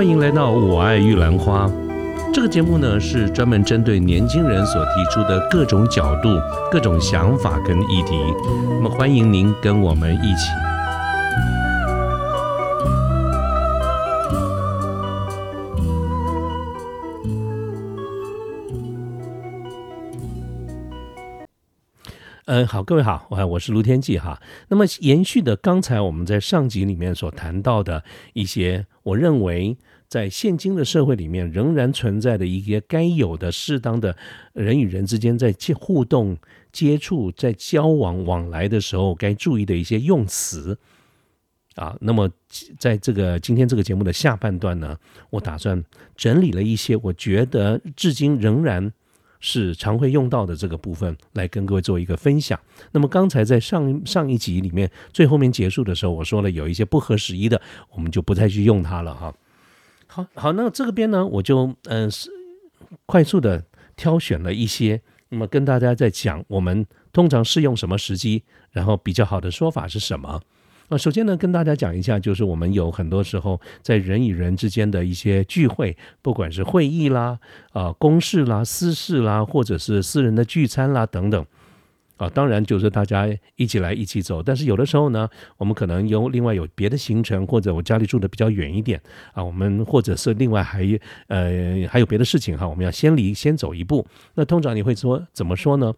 欢迎来到《我爱玉兰花》这个节目呢，是专门针对年轻人所提出的各种角度、各种想法跟议题。那么，欢迎您跟我们一起。好，各位好，我我是卢天记哈。那么，延续的刚才我们在上集里面所谈到的一些，我认为在现今的社会里面仍然存在的一些该有的适当的人与人之间在互动、接触、在交往往来的时候该注意的一些用词啊。那么，在这个今天这个节目的下半段呢，我打算整理了一些，我觉得至今仍然。是常会用到的这个部分，来跟各位做一个分享。那么刚才在上上一集里面最后面结束的时候，我说了有一些不合时宜的，我们就不再去用它了哈。好好，那这个边呢，我就嗯是快速的挑选了一些，那么跟大家在讲，我们通常适用什么时机，然后比较好的说法是什么。那首先呢，跟大家讲一下，就是我们有很多时候在人与人之间的一些聚会，不管是会议啦、啊公事啦、私事啦，或者是私人的聚餐啦等等，啊，当然就是大家一起来一起走。但是有的时候呢，我们可能有另外有别的行程，或者我家里住的比较远一点啊，我们或者是另外还呃还有别的事情哈，我们要先离先走一步。那通常你会说怎么说呢？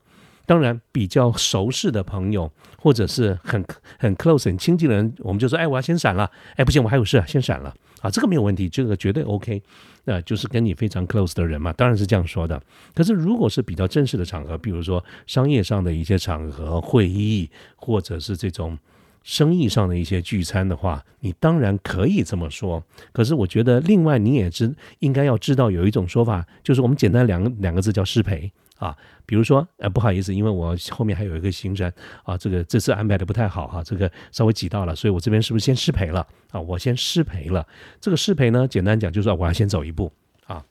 当然，比较熟识的朋友，或者是很很 close、很亲近的人，我们就说：“哎，我要先闪了。”哎，不行，我还有事，先闪了。啊，这个没有问题，这个绝对 OK。那就是跟你非常 close 的人嘛，当然是这样说的。可是，如果是比较正式的场合，比如说商业上的一些场合、会议，或者是这种生意上的一些聚餐的话，你当然可以这么说。可是，我觉得另外你也知应该要知道有一种说法，就是我们简单两个两个字叫失陪。啊，比如说，呃，不好意思，因为我后面还有一个行程啊，这个这次安排的不太好哈，这个稍微挤到了，所以我这边是不是先失陪了啊？我先失陪了。这个失陪呢，简单讲就是我要先走一步啊。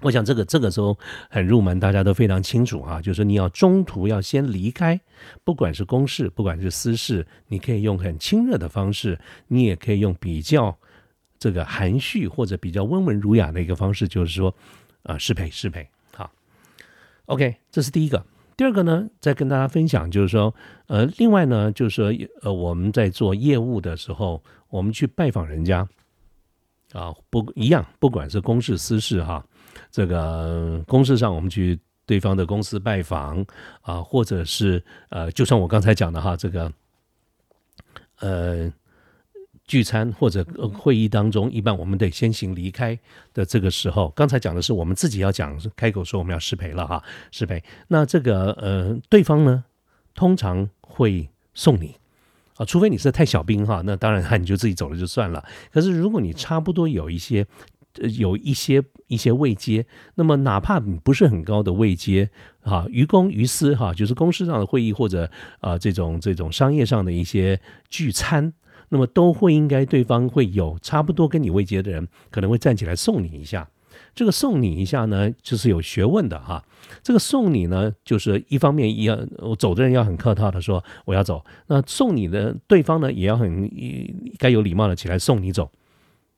我想这个这个时候很入门，大家都非常清楚啊，就是你要中途要先离开，不管是公事，不管是私事，你可以用很亲热的方式，你也可以用比较这个含蓄或者比较温文儒雅的一个方式，就是说，啊，失陪失陪。OK，这是第一个。第二个呢，再跟大家分享，就是说，呃，另外呢，就是说，呃，我们在做业务的时候，我们去拜访人家，啊，不一样，不管是公事私事哈，这个公事上我们去对方的公司拜访啊，或者是呃，就像我刚才讲的哈，这个，呃。聚餐或者会议当中，一般我们得先行离开的这个时候，刚才讲的是我们自己要讲开口说我们要失陪了哈，失陪。那这个呃，对方呢，通常会送你啊，除非你是太小兵哈，那当然哈你就自己走了就算了。可是如果你差不多有一些有一些一些位阶，那么哪怕你不是很高的位阶哈，于公于私哈，就是公司上的会议或者啊这种这种商业上的一些聚餐。那么都会应该对方会有差不多跟你位阶的人，可能会站起来送你一下。这个送你一下呢，就是有学问的哈。这个送你呢，就是一方面要走的人要很客套的说我要走，那送你的对方呢也要很该有礼貌的起来送你走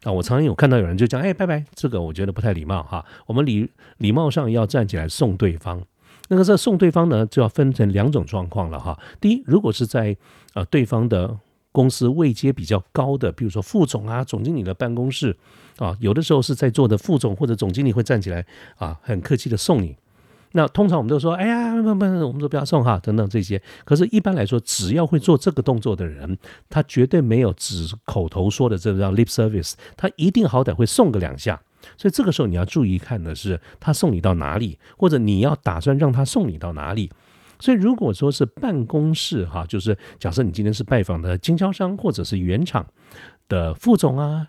啊。我常常有看到有人就讲哎拜拜，这个我觉得不太礼貌哈。我们礼礼貌上要站起来送对方。那个这送对方呢，就要分成两种状况了哈。第一，如果是在呃对方的。公司位阶比较高的，比如说副总啊、总经理的办公室啊，有的时候是在座的副总或者总经理会站起来啊，很客气的送你。那通常我们都说，哎呀，不不，我们说不要送哈，等等这些。可是，一般来说，只要会做这个动作的人，他绝对没有只口头说的这个叫 lip service，他一定好歹会送个两下。所以这个时候你要注意看的是，他送你到哪里，或者你要打算让他送你到哪里。所以，如果说是办公室哈，就是假设你今天是拜访的经销商或者是原厂的副总啊、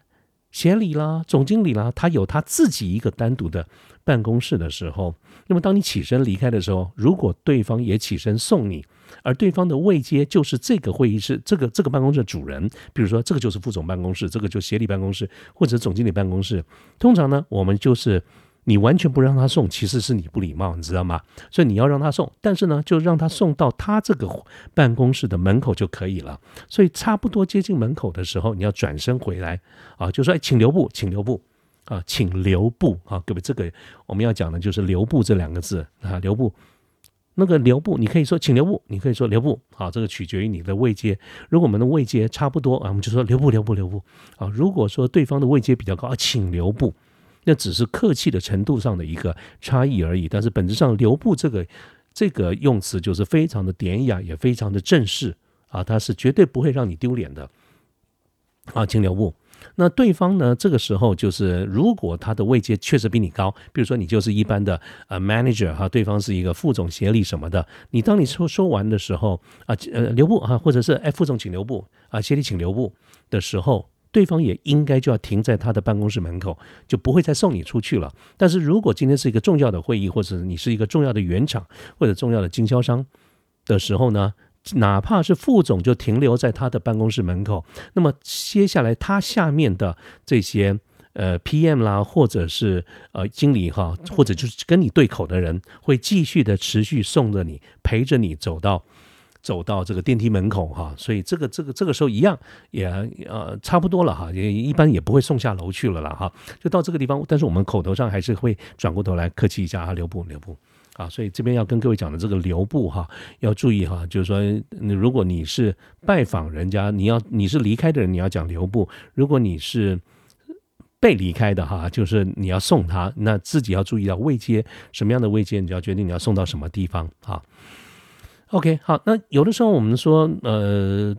协理啦、总经理啦，他有他自己一个单独的办公室的时候，那么当你起身离开的时候，如果对方也起身送你，而对方的位阶就是这个会议室、这个这个办公室的主人，比如说这个就是副总办公室，这个就协理办公室或者总经理办公室，通常呢，我们就是。你完全不让他送，其实是你不礼貌，你知道吗？所以你要让他送，但是呢，就让他送到他这个办公室的门口就可以了。所以差不多接近门口的时候，你要转身回来啊，就说：“哎，请留步，请留步啊，请留步啊，各位，这个我们要讲的就是留步这两个字啊，留步。那个留步，你可以说请留步，你可以说留步啊，这个取决于你的位阶。如果我们的位阶差不多啊，我们就说留步，留步，留步啊。如果说对方的位阶比较高啊，请留步。”那只是客气的程度上的一个差异而已，但是本质上“留步”这个这个用词就是非常的典雅，也非常的正式啊，它是绝对不会让你丢脸的啊，请留步。那对方呢，这个时候就是如果他的位阶确实比你高，比如说你就是一般的呃 manager 哈，对方是一个副总协理什么的，你当你说说完的时候啊，呃留步啊，或者是哎副总请留步啊，协理请留步的时候。对方也应该就要停在他的办公室门口，就不会再送你出去了。但是如果今天是一个重要的会议，或者你是一个重要的原厂或者重要的经销商的时候呢，哪怕是副总就停留在他的办公室门口，那么接下来他下面的这些呃 PM 啦，或者是呃经理哈，或者就是跟你对口的人，会继续的持续送着你，陪着你走到。走到这个电梯门口哈，所以这个这个这个时候一样也呃差不多了哈，也一般也不会送下楼去了啦哈，就到这个地方，但是我们口头上还是会转过头来客气一下啊，留步留步啊，所以这边要跟各位讲的这个留步哈，要注意哈，就是说如果你是拜访人家，你要你是离开的人，你要讲留步；如果你是被离开的哈，就是你要送他，那自己要注意到位阶什么样的位阶，你就要决定你要送到什么地方啊。OK，好，那有的时候我们说，呃，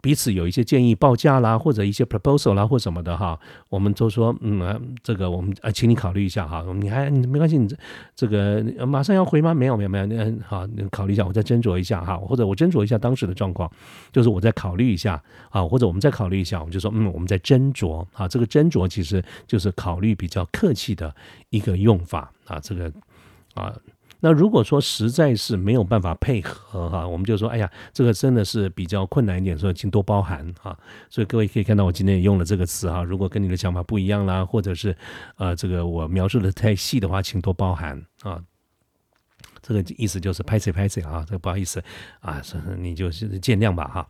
彼此有一些建议报价啦，或者一些 proposal 啦，或什么的哈，我们都说，嗯，这个我们啊，请你考虑一下哈，你还没关系，你这个马上要回吗？没有，没有，没有，嗯，好，你考虑一下，我再斟酌一下哈，或者我斟酌一下当时的状况，就是我再考虑一下啊，或者我们再考虑一下，我们就说，嗯，我们再斟酌啊，这个斟酌其实就是考虑比较客气的一个用法啊，这个啊。那如果说实在是没有办法配合哈，我们就说，哎呀，这个真的是比较困难一点，所以请多包涵哈。所以各位可以看到，我今天也用了这个词哈。如果跟你的想法不一样啦，或者是呃，这个我描述的太细的话，请多包涵啊。这个意思就是拍谁拍谁啊，这个不好意思啊，你就是见谅吧哈。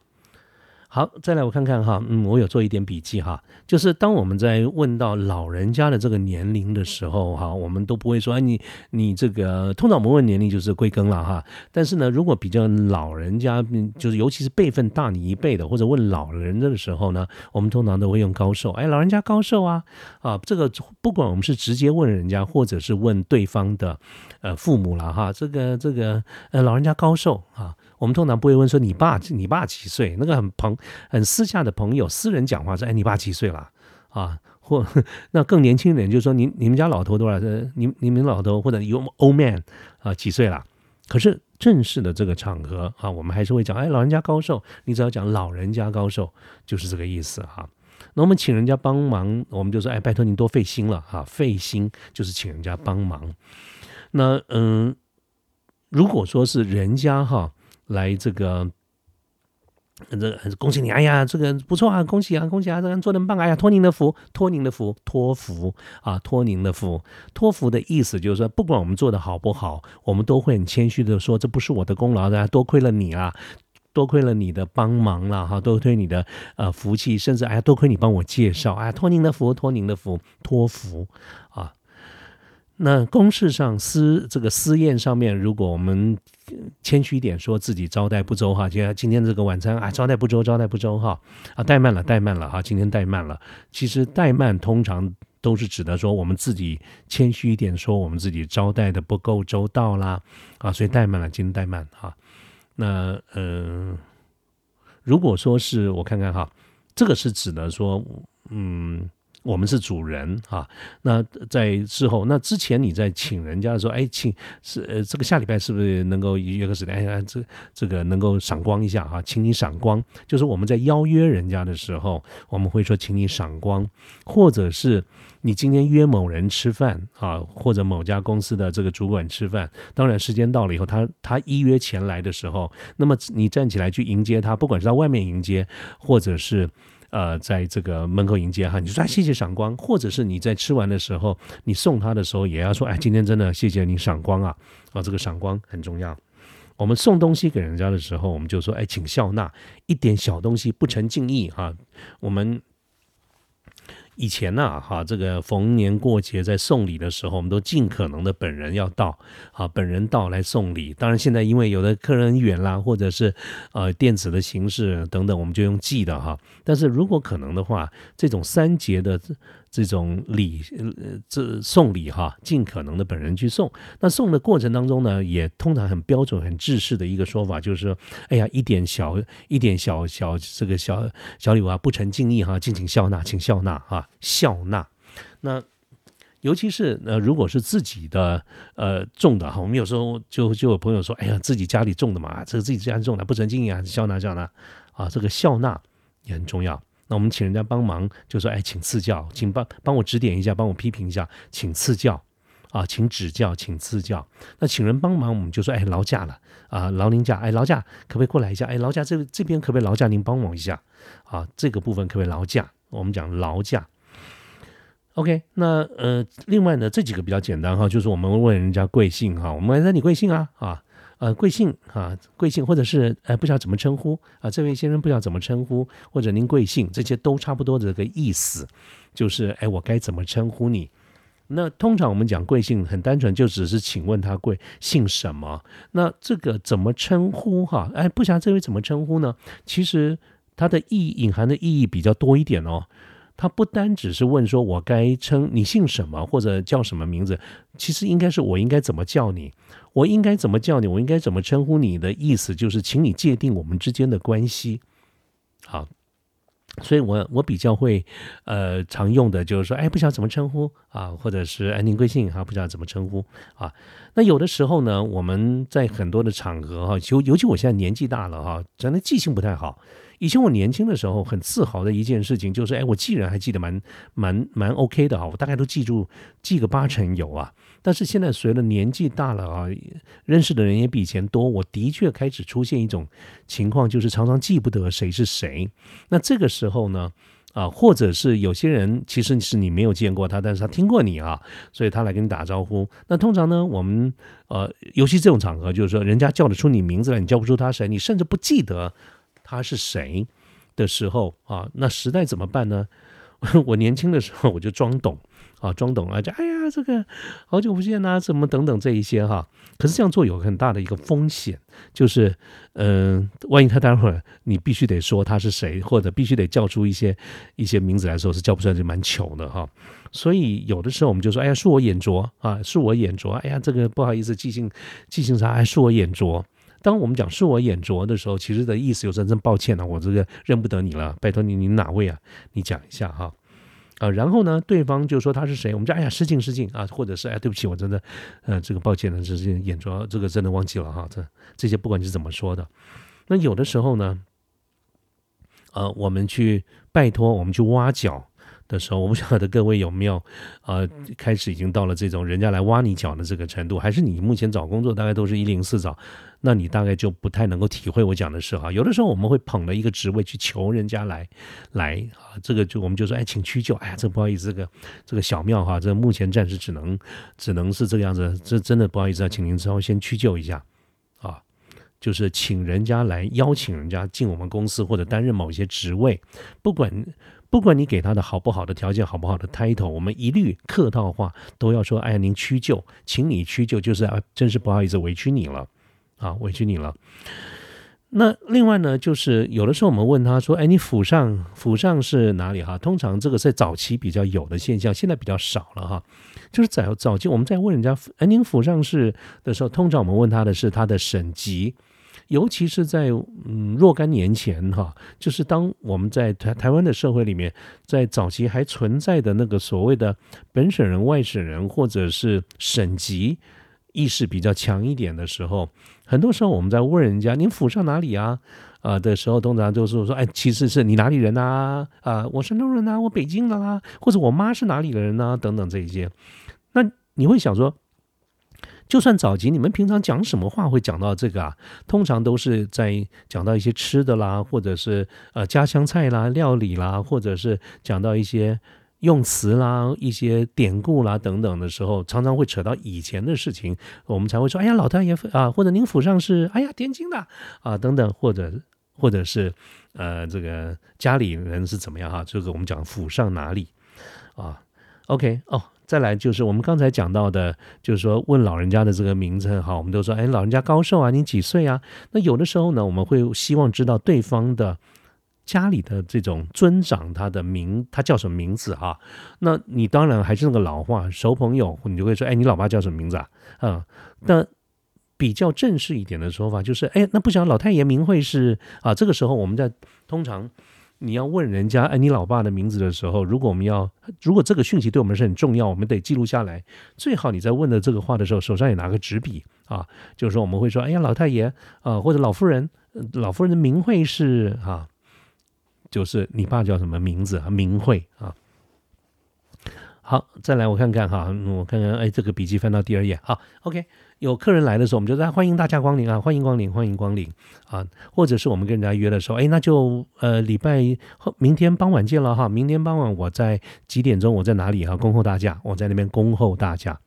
好，再来我看看哈，嗯，我有做一点笔记哈，就是当我们在问到老人家的这个年龄的时候哈，我们都不会说，哎，你你这个通常我们问年龄就是归根了哈，但是呢，如果比较老人家，就是尤其是辈分大你一辈的，或者问老人的时候呢，我们通常都会用高寿，哎，老人家高寿啊，啊，这个不管我们是直接问人家，或者是问对方的呃父母了哈，这个这个呃老人家高寿啊。我们通常不会问说你爸你爸几岁，那个很朋很私下的朋友私人讲话说，哎，你爸几岁了啊？或 那更年轻一点就是说，你你们家老头多少岁？你你们老头或者有 old man 啊几岁了？可是正式的这个场合啊，我们还是会讲，哎，老人家高寿，你只要讲老人家高寿，就是这个意思哈。那我们请人家帮忙，我们就说，哎，拜托您多费心了哈，费心就是请人家帮忙。那嗯，如果说是人家哈。来这个，这恭喜你！哎呀，这个不错啊，恭喜啊，恭喜啊，这个做的棒！哎呀，托您的福，托您的福，托福啊，托您的福。托福的意思就是说，不管我们做的好不好，我们都会很谦虚的说，这不是我的功劳的，多亏了你啊，多亏了你的帮忙了哈，多亏你的呃福气，甚至哎呀，多亏你帮我介绍，哎呀，托您的福，托您的福，托福啊。那公事上私这个私宴上面，如果我们谦虚一点，说自己招待不周哈，就像今天这个晚餐啊，招待不周，招待不周哈，啊，怠慢了，怠慢了哈，今天怠慢了。其实怠慢通常都是指的说我们自己谦虚一点，说我们自己招待的不够周到啦，啊，所以怠慢了，今天怠慢哈。那呃，如果说是我看看哈，这个是指的说，嗯。我们是主人啊，那在之后，那之前你在请人家的时候，哎，请是呃，这个下礼拜是不是能够约个时间？哎，这这个能够赏光一下哈，请你赏光。就是我们在邀约人家的时候，我们会说请你赏光，或者是你今天约某人吃饭啊，或者某家公司的这个主管吃饭，当然时间到了以后，他他一约前来的时候，那么你站起来去迎接他，不管是在外面迎接，或者是。呃，在这个门口迎接哈，你说谢谢赏光，或者是你在吃完的时候，你送他的时候也要说，哎，今天真的谢谢你赏光啊，啊，这个赏光很重要。我们送东西给人家的时候，我们就说，哎，请笑纳，一点小东西不成敬意哈。我们。以前呢，哈，这个逢年过节在送礼的时候，我们都尽可能的本人要到，啊，本人到来送礼。当然，现在因为有的客人远啦，或者是呃电子的形式等等，我们就用寄的哈。但是如果可能的话，这种三节的。这种礼，呃，这送礼哈，尽可能的本人去送。那送的过程当中呢，也通常很标准、很制式的一个说法，就是说，哎呀，一点小、一点小小这个小小礼物啊，不成敬意哈，敬请笑纳，请笑纳哈，笑纳。那尤其是呃，如果是自己的呃种的哈，我们有时候就就有朋友说，哎呀，自己家里种的嘛，这个自己家种的不成敬意啊，笑纳笑纳啊，这个笑纳也很重要。那我们请人家帮忙，就说：“哎，请赐教，请帮帮我指点一下，帮我批评一下，请赐教啊，请指教，请赐教。”那请人帮忙，我们就说：“哎，劳驾了啊，劳您驾，哎，劳驾可不可以过来一下？哎，劳驾这这边可不可以劳驾您帮忙一下啊？这个部分可不可以劳驾？我们讲劳驾。OK，那呃，另外呢，这几个比较简单哈，就是我们问人家贵姓哈，我们问你贵姓啊啊。”呃，贵姓啊？贵姓，或者是呃，不知道怎么称呼啊？这位先生不知道怎么称呼，或者您贵姓，这些都差不多的这个意思，就是哎，我该怎么称呼你？那通常我们讲贵姓，很单纯，就只是请问他贵姓什么？那这个怎么称呼哈？哎，不晓得这位怎么称呼呢？其实它的意义隐含的意义比较多一点哦。他不单只是问说我该称你姓什么或者叫什么名字，其实应该是我应该怎么叫你。我应该怎么叫你？我应该怎么称呼你的意思就是，请你界定我们之间的关系。好，所以我我比较会呃常用的就是说，哎，不晓得怎么称呼啊，或者是安您贵姓哈，不知道怎么称呼啊。那有的时候呢，我们在很多的场合哈，尤尤其我现在年纪大了哈，真的记性不太好。以前我年轻的时候很自豪的一件事情就是，哎，我记人还记得蛮蛮蛮 OK 的哈，我大概都记住记个八成有啊。但是现在随着年纪大了啊，认识的人也比以前多，我的确开始出现一种情况，就是常常记不得谁是谁。那这个时候呢，啊，或者是有些人其实是你没有见过他，但是他听过你啊，所以他来跟你打招呼。那通常呢，我们呃，尤其这种场合，就是说人家叫得出你名字来，你叫不出他谁，你甚至不记得。他是谁的时候啊？那时代怎么办呢？我年轻的时候我就装懂啊，装懂啊，就哎呀，这个好久不见呐，怎么等等这一些哈。可是这样做有很大的一个风险，就是嗯，万一他待会儿你必须得说他是谁，或者必须得叫出一些一些名字来说，是叫不出来就蛮糗的哈。所以有的时候我们就说，哎呀，恕我眼拙啊，恕我眼拙，哎呀，这个不好意思，记性记性差，哎，恕我眼拙。当我们讲是我眼拙的时候，其实的意思有真真抱歉了，我这个认不得你了，拜托你，你哪位啊？你讲一下哈，啊，然后呢，对方就说他是谁，我们就哎呀失敬失敬啊，或者是哎对不起，我真的呃这个抱歉了，这是眼拙，这个真的忘记了哈，这这些不管你是怎么说的，那有的时候呢，呃，我们去拜托，我们去挖角。的时候，我不晓得各位有没有，呃，开始已经到了这种人家来挖你脚的这个程度，还是你目前找工作大概都是一零四找，那你大概就不太能够体会我讲的是哈。有的时候我们会捧了一个职位去求人家来来啊，这个就我们就说哎，请屈就，哎呀，这不好意思，这个这个小庙哈，这目前暂时只能只能是这个样子，这真的不好意思啊，请您稍微先屈就一下啊，就是请人家来邀请人家进我们公司或者担任某些职位，不管。不管你给他的好不好的条件，好不好的 title，我们一律客套话都要说：“哎呀，您屈就，请你屈就，就是啊，真是不好意思，委屈你了，啊，委屈你了。”那另外呢，就是有的时候我们问他说：“哎，你府上府上是哪里？”哈，通常这个在早期比较有的现象，现在比较少了哈。就是早早期我们在问人家：“哎，您府上是的时候，通常我们问他的是他的省级。”尤其是在嗯若干年前哈，就是当我们在台台湾的社会里面，在早期还存在的那个所谓的本省人、外省人，或者是省级意识比较强一点的时候，很多时候我们在问人家“您府上哪里啊？”啊的时候，通常就是说：“哎，其实是你哪里人呐？啊，我山东人呐，我北京的啦，或者我妈是哪里的人呐？等等这一些。”那你会想说？就算早集，你们平常讲什么话会讲到这个啊？通常都是在讲到一些吃的啦，或者是呃家乡菜啦、料理啦，或者是讲到一些用词啦、一些典故啦等等的时候，常常会扯到以前的事情，我们才会说：“哎呀，老太爷啊，或者您府上是哎呀天津的啊等等，或者或者是呃这个家里人是怎么样哈？这个我们讲府上哪里啊？OK 哦。”再来就是我们刚才讲到的，就是说问老人家的这个名字哈，我们都说哎，老人家高寿啊，你几岁啊？那有的时候呢，我们会希望知道对方的家里的这种尊长他的名，他叫什么名字哈？那你当然还是那个老话，熟朋友你就会说哎，你老爸叫什么名字啊？啊，那比较正式一点的说法就是哎，那不晓得老太爷名讳是啊？这个时候我们在通常。你要问人家哎，你老爸的名字的时候，如果我们要，如果这个讯息对我们是很重要，我们得记录下来。最好你在问的这个话的时候，手上也拿个纸笔啊，就是说我们会说，哎呀，老太爷啊，或者老夫人，老夫人的名讳是啊，就是你爸叫什么名字啊？明慧啊。好，再来我看看哈，我看看，哎，这个笔记翻到第二页，好，OK。有客人来的时候，我们就在欢迎大家光临啊，欢迎光临，欢迎光临啊，或者是我们跟人家约的时候，哎，那就呃礼拜后明天傍晚见了哈，明天傍晚我在几点钟，我在哪里啊？恭候大驾，我在那边恭候大驾，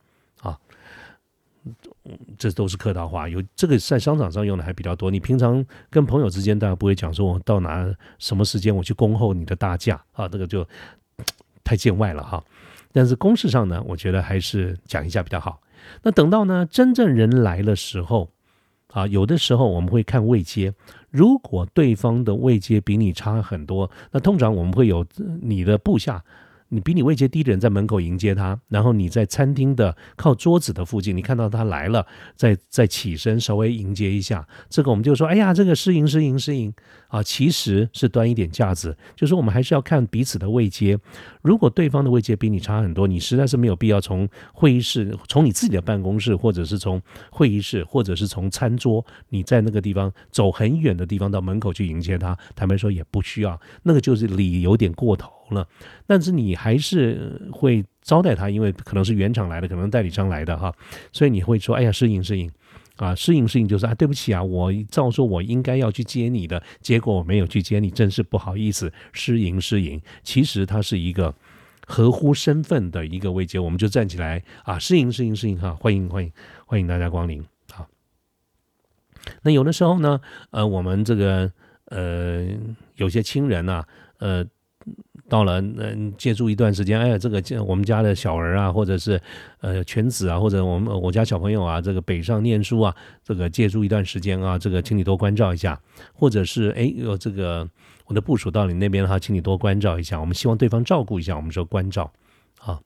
这都是客套话，有这个在商场上用的还比较多。你平常跟朋友之间，大家不会讲说我到哪什么时间我去恭候你的大驾啊，这个就太见外了哈。但是公事上呢，我觉得还是讲一下比较好。那等到呢，真正人来的时候，啊，有的时候我们会看位阶，如果对方的位阶比你差很多，那通常我们会有你的部下。你比你位阶低的人在门口迎接他，然后你在餐厅的靠桌子的附近，你看到他来了，再再起身稍微迎接一下，这个我们就说，哎呀，这个失迎失迎失迎啊，其实是端一点架子，就是我们还是要看彼此的位阶。如果对方的位阶比你差很多，你实在是没有必要从会议室、从你自己的办公室，或者是从会议室，或者是从餐桌，你在那个地方走很远的地方到门口去迎接他，坦白说也不需要，那个就是礼有点过头。了，但是你还是会招待他，因为可能是原厂来的，可能代理商来的哈，所以你会说：“哎呀，适应适应啊，适应适应，就是啊，对不起啊，我照说我应该要去接你的，结果我没有去接你，真是不好意思，适应适应。”其实它是一个合乎身份的一个位阶，我们就站起来啊，适应适应适应哈，欢迎欢迎欢迎大家光临好。那有的时候呢，呃，我们这个呃有些亲人呐，呃。到了，嗯，借住一段时间，哎呀，这个我们家的小儿啊，或者是呃犬子啊，或者我们我家小朋友啊，这个北上念书啊，这个借住一段时间啊，这个请你多关照一下，或者是哎，有这个我的部署到你那边哈，请你多关照一下，我们希望对方照顾一下，我们说关照啊。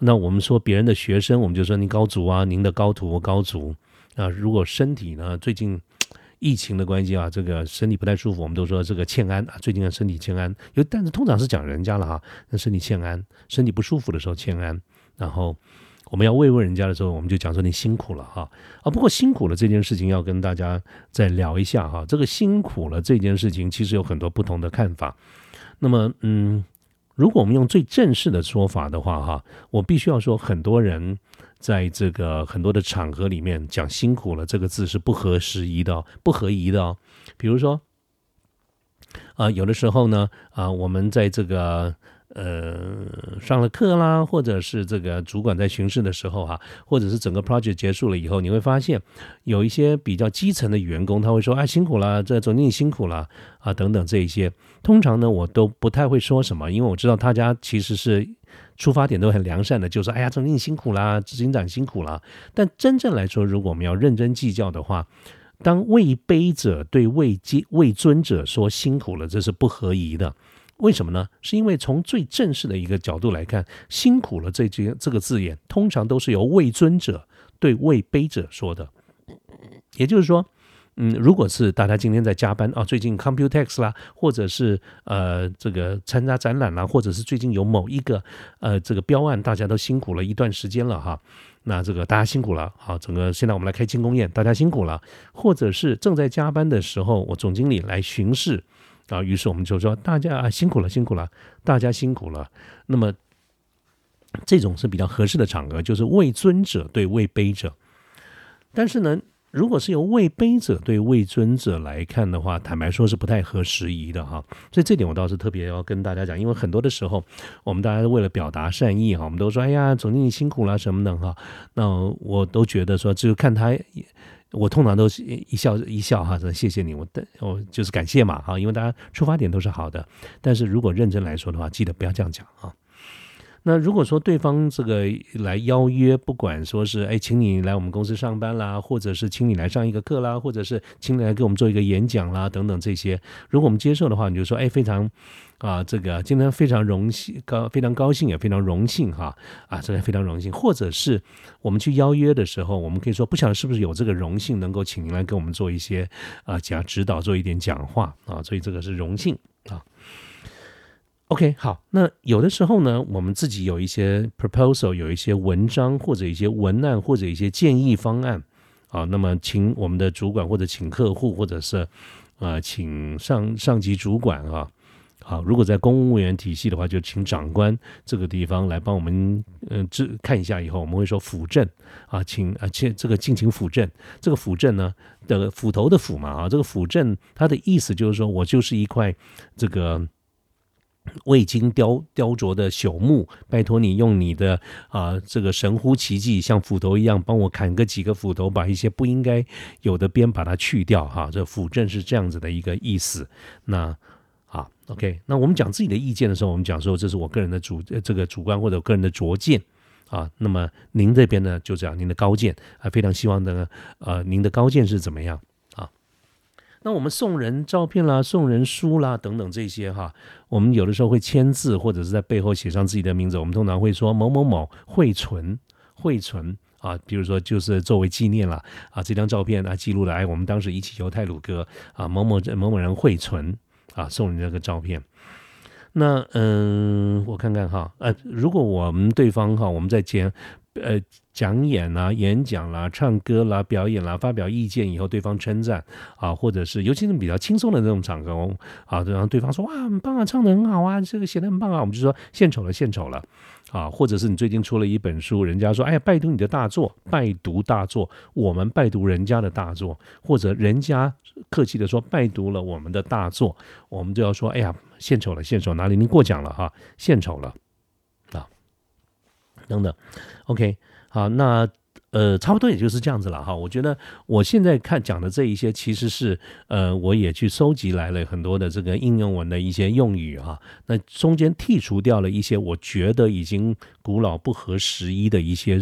那我们说别人的学生，我们就说您高足啊，您的高徒高足啊，如果身体呢最近。疫情的关系啊，这个身体不太舒服，我们都说这个欠安啊。最近的身体欠安，有但是通常是讲人家了哈。那身体欠安，身体不舒服的时候欠安，然后我们要慰问人家的时候，我们就讲说你辛苦了哈。啊，不过辛苦了这件事情要跟大家再聊一下哈。这个辛苦了这件事情其实有很多不同的看法。那么，嗯，如果我们用最正式的说法的话哈，我必须要说很多人。在这个很多的场合里面讲辛苦了这个字是不合时宜的，不合宜的哦。比如说，啊，有的时候呢，啊，我们在这个呃上了课啦，或者是这个主管在巡视的时候哈，或者是整个 project 结束了以后，你会发现有一些比较基层的员工他会说啊辛苦了，这总经理辛苦了啊等等这一些。通常呢，我都不太会说什么，因为我知道大家其实是。出发点都很良善的，就说：“哎呀，总经理辛苦啦，执行长辛苦啦。”但真正来说，如果我们要认真计较的话，当位卑者对位阶位尊者说辛苦了，这是不合宜的。为什么呢？是因为从最正式的一个角度来看，辛苦了这句这个字眼，通常都是由位尊者对位卑者说的。也就是说。嗯，如果是大家今天在加班啊，最近 Computex 啦，或者是呃这个参加展览啦，或者是最近有某一个呃这个标案，大家都辛苦了一段时间了哈。那这个大家辛苦了，好，整个现在我们来开庆功宴，大家辛苦了。或者是正在加班的时候，我总经理来巡视啊，于是我们就说大家啊辛苦了，辛苦了，大家辛苦了。那么这种是比较合适的场合，就是位尊者对位卑者。但是呢，如果是由位卑者对位尊者来看的话，坦白说是不太合时宜的哈。所以这点我倒是特别要跟大家讲，因为很多的时候，我们大家为了表达善意哈，我们都说哎呀，总经理辛苦了什么的哈。那我都觉得说，就看他。我通常都是一笑一笑哈，说谢谢你，我我就是感谢嘛哈，因为大家出发点都是好的。但是如果认真来说的话，记得不要这样讲啊。那如果说对方这个来邀约，不管说是哎，请你来我们公司上班啦，或者是请你来上一个课啦，或者是请你来给我们做一个演讲啦，等等这些，如果我们接受的话，你就说哎，非常啊，这个今天非常荣幸高，非常高兴也非常荣幸哈啊，这个非常荣幸，或者是我们去邀约的时候，我们可以说不晓得是不是有这个荣幸能够请您来给我们做一些啊讲指导，做一点讲话啊，所以这个是荣幸啊。OK，好，那有的时候呢，我们自己有一些 proposal，有一些文章或者一些文案或者一些建议方案啊，那么请我们的主管或者请客户或者是啊，请上上级主管啊，好，如果在公务员体系的话，就请长官这个地方来帮我们嗯，这看一下以后，我们会说辅政啊，请啊，这这个敬请辅政，这个辅政呢的斧头的斧嘛啊，这个辅政它的意思就是说我就是一块这个。未经雕雕琢的朽木，拜托你用你的啊这个神乎其技，像斧头一样，帮我砍个几个斧头，把一些不应该有的边把它去掉哈。这斧正是这样子的一个意思。那好，OK，那我们讲自己的意见的时候，我们讲说这是我个人的主这个主观或者个人的拙见啊。那么您这边呢，就这样，您的高见啊，非常希望的呃，您的高见是怎么样？那我们送人照片啦，送人书啦，等等这些哈，我们有的时候会签字，或者是在背后写上自己的名字。我们通常会说某某某会存，会存啊，比如说就是作为纪念了啊，这张照片啊记录了哎，我们当时一起游泰鲁哥啊，某某某某人会存啊，送你这个照片。那嗯，我看看哈，呃，如果我们对方哈，我们在签。呃，讲演啦、演讲啦、唱歌啦、表演啦、发表意见以后，对方称赞啊，或者是尤其是比较轻松的这种场合啊，然后对方说哇，很棒啊，唱的很好啊，这个写的很棒啊，我们就说献丑了，献丑了啊，或者是你最近出了一本书，人家说哎呀，拜读你的大作，拜读大作，我们拜读人家的大作，或者人家客气的说拜读了我们的大作，我们就要说哎呀，献丑了，献丑哪里？您过奖了哈，献丑了。等等，OK，好，那呃，差不多也就是这样子了哈。我觉得我现在看讲的这一些，其实是呃，我也去收集来了很多的这个应用文的一些用语哈。那中间剔除掉了一些我觉得已经古老不合时宜的一些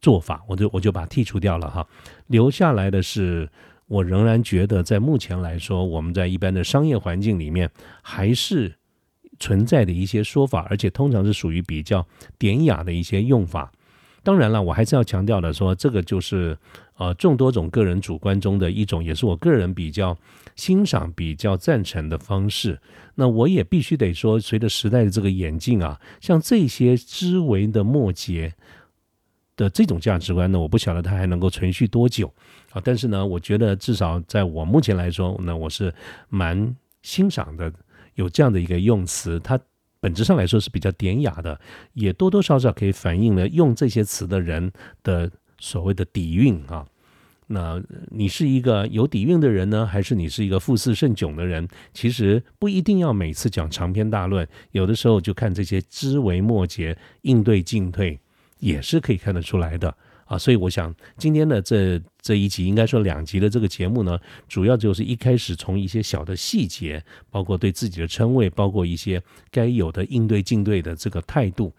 做法，我就我就把它剔除掉了哈。留下来的是，我仍然觉得在目前来说，我们在一般的商业环境里面还是。存在的一些说法，而且通常是属于比较典雅的一些用法。当然了，我还是要强调的，说这个就是呃众多种个人主观中的一种，也是我个人比较欣赏、比较赞成的方式。那我也必须得说，随着时代的这个演进啊，像这些枝微的末节的这种价值观呢，我不晓得它还能够存续多久啊。但是呢，我觉得至少在我目前来说，那我是蛮欣赏的。有这样的一个用词，它本质上来说是比较典雅的，也多多少少可以反映了用这些词的人的所谓的底蕴啊。那你是一个有底蕴的人呢，还是你是一个富似甚窘的人？其实不一定要每次讲长篇大论，有的时候就看这些枝微末节，应对进退也是可以看得出来的。啊，所以我想今天的这这一集，应该说两集的这个节目呢，主要就是一开始从一些小的细节，包括对自己的称谓，包括一些该有的应对进对的这个态度，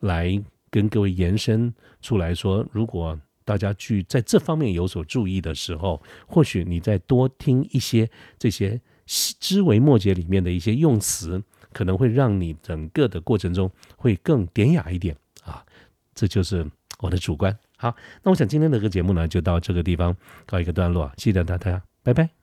来跟各位延伸出来说，如果大家去在这方面有所注意的时候，或许你再多听一些这些枝微末节里面的一些用词，可能会让你整个的过程中会更典雅一点啊，这就是我的主观。好，那我想今天的这个节目呢，就到这个地方告一个段落，谢谢大家，拜拜。